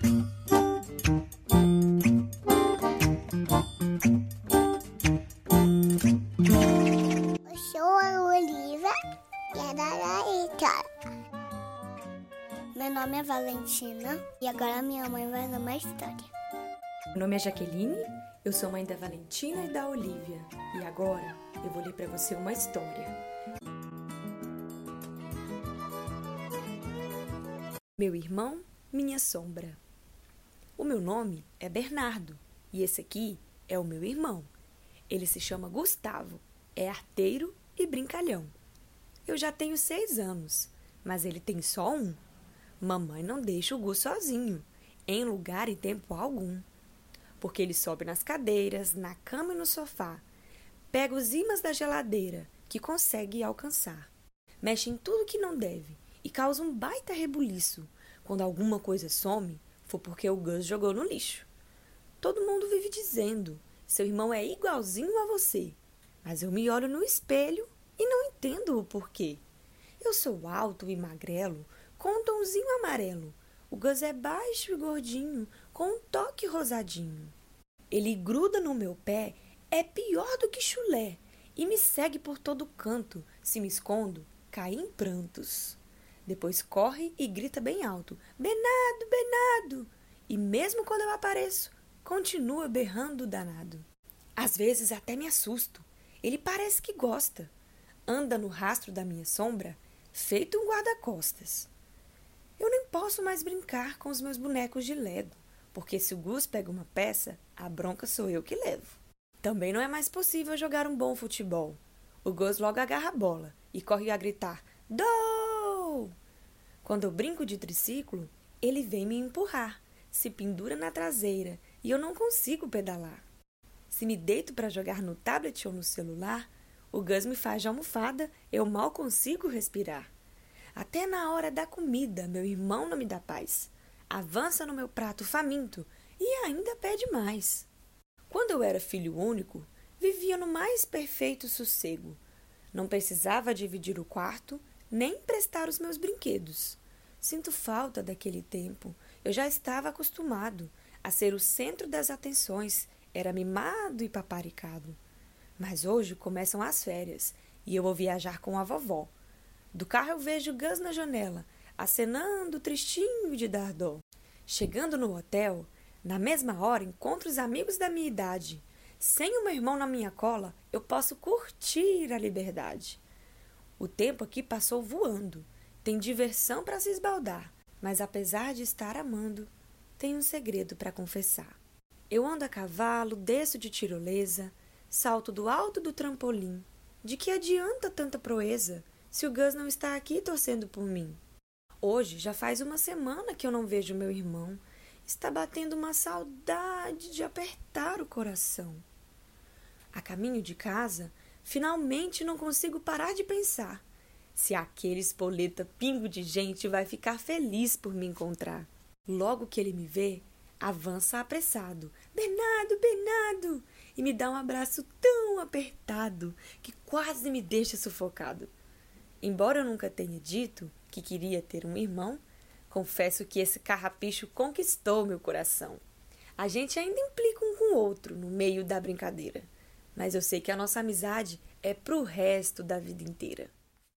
É é Meu nome é Valentina e agora minha mãe vai ler uma história. Meu nome é Jaqueline, eu sou mãe da Valentina e da Olivia. E agora eu vou ler para você uma história. Meu irmão, minha sombra. O meu nome é Bernardo e esse aqui é o meu irmão. Ele se chama Gustavo, é arteiro e brincalhão. Eu já tenho seis anos, mas ele tem só um. Mamãe não deixa o Gu sozinho, em lugar e tempo algum. Porque ele sobe nas cadeiras, na cama e no sofá. Pega os imãs da geladeira, que consegue alcançar. Mexe em tudo que não deve e causa um baita rebuliço. Quando alguma coisa some, foi porque o Gus jogou no lixo. Todo mundo vive dizendo: seu irmão é igualzinho a você. Mas eu me olho no espelho e não entendo o porquê. Eu sou alto e magrelo, com um tonzinho amarelo. O Gus é baixo e gordinho, com um toque rosadinho. Ele gruda no meu pé, é pior do que chulé, e me segue por todo canto. Se me escondo, cai em prantos. Depois corre e grita bem alto: Benado, Benado! E mesmo quando eu apareço, continua berrando danado. Às vezes até me assusto. Ele parece que gosta. Anda no rastro da minha sombra, feito um guarda-costas. Eu nem posso mais brincar com os meus bonecos de Lego, porque se o Gus pega uma peça, a bronca sou eu que levo. Também não é mais possível jogar um bom futebol. O Gus logo agarra a bola e corre a gritar: Quando eu brinco de triciclo, ele vem me empurrar, se pendura na traseira e eu não consigo pedalar. Se me deito para jogar no tablet ou no celular, o Gus me faz de almofada, eu mal consigo respirar. Até na hora da comida, meu irmão não me dá paz. Avança no meu prato faminto e ainda pede mais. Quando eu era filho único, vivia no mais perfeito sossego. Não precisava dividir o quarto, nem emprestar os meus brinquedos. Sinto falta daquele tempo. Eu já estava acostumado a ser o centro das atenções, era mimado e paparicado. Mas hoje começam as férias e eu vou viajar com a vovó. Do carro eu vejo Gus na janela, acenando tristinho de dar dó. Chegando no hotel, na mesma hora encontro os amigos da minha idade. Sem o meu irmão na minha cola, eu posso curtir a liberdade. O tempo aqui passou voando. Tem diversão para se esbaldar, mas apesar de estar amando, tem um segredo para confessar. Eu ando a cavalo, desço de tirolesa, salto do alto do trampolim. De que adianta tanta proeza? se o Gus não está aqui torcendo por mim? Hoje já faz uma semana que eu não vejo meu irmão. Está batendo uma saudade de apertar o coração. A caminho de casa, finalmente não consigo parar de pensar se aquele espoleta pingo de gente vai ficar feliz por me encontrar. Logo que ele me vê, avança apressado. Bernardo, Bernardo! E me dá um abraço tão apertado que quase me deixa sufocado. Embora eu nunca tenha dito que queria ter um irmão, confesso que esse carrapicho conquistou meu coração. A gente ainda implica um com o outro no meio da brincadeira, mas eu sei que a nossa amizade é pro resto da vida inteira.